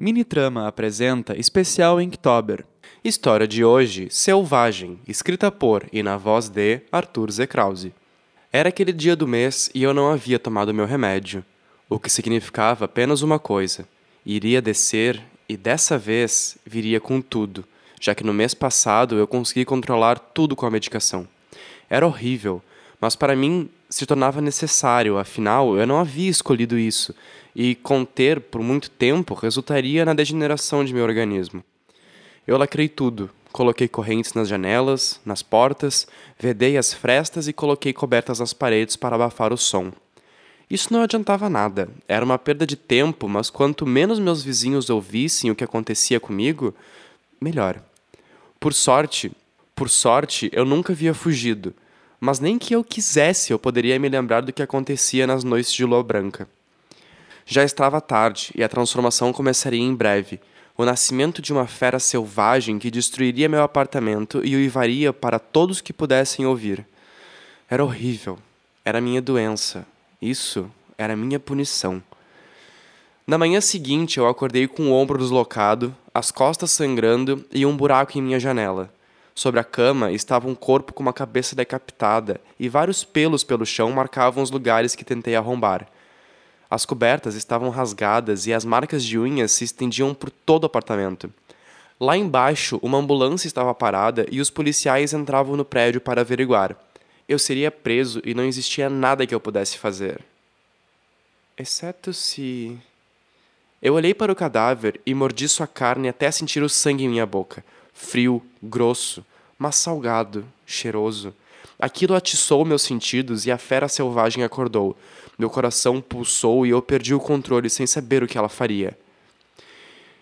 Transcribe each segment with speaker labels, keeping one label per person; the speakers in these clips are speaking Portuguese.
Speaker 1: Minitrama apresenta especial Inktober. História de hoje, Selvagem, escrita por e na voz de Arthur Z. Era aquele dia do mês e eu não havia tomado meu remédio, o que significava apenas uma coisa: iria descer e dessa vez viria com tudo, já que no mês passado eu consegui controlar tudo com a medicação. Era horrível, mas para mim se tornava necessário, afinal eu não havia escolhido isso, e conter por muito tempo resultaria na degeneração de meu organismo. Eu lacrei tudo, coloquei correntes nas janelas, nas portas, vedei as frestas e coloquei cobertas nas paredes para abafar o som. Isso não adiantava nada, era uma perda de tempo, mas quanto menos meus vizinhos ouvissem o que acontecia comigo, melhor. Por sorte, por sorte, eu nunca havia fugido mas nem que eu quisesse eu poderia me lembrar do que acontecia nas noites de lua branca. Já estava tarde e a transformação começaria em breve. O nascimento de uma fera selvagem que destruiria meu apartamento e o ivaria para todos que pudessem ouvir. Era horrível. Era minha doença. Isso era minha punição. Na manhã seguinte, eu acordei com o ombro deslocado, as costas sangrando e um buraco em minha janela. Sobre a cama estava um corpo com uma cabeça decapitada e vários pelos pelo chão marcavam os lugares que tentei arrombar. As cobertas estavam rasgadas e as marcas de unhas se estendiam por todo o apartamento. Lá embaixo, uma ambulância estava parada e os policiais entravam no prédio para averiguar. Eu seria preso e não existia nada que eu pudesse fazer. Exceto se. Eu olhei para o cadáver e mordi sua carne até sentir o sangue em minha boca frio, grosso, mas salgado, cheiroso. Aquilo atiçou meus sentidos e a fera selvagem acordou. Meu coração pulsou e eu perdi o controle sem saber o que ela faria.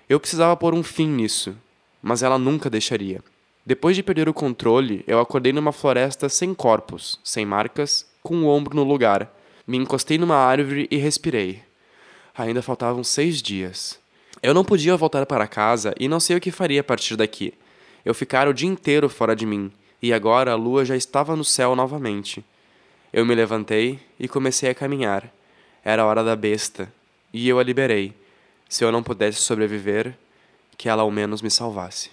Speaker 1: Eu precisava pôr um fim nisso, mas ela nunca deixaria. Depois de perder o controle, eu acordei numa floresta sem corpos, sem marcas, com o ombro no lugar. Me encostei numa árvore e respirei. Ainda faltavam seis dias. Eu não podia voltar para casa e não sei o que faria a partir daqui. Eu ficara o dia inteiro fora de mim, e agora a lua já estava no céu novamente. Eu me levantei e comecei a caminhar. Era a hora da besta, e eu a liberei. Se eu não pudesse sobreviver, que ela ao menos me salvasse.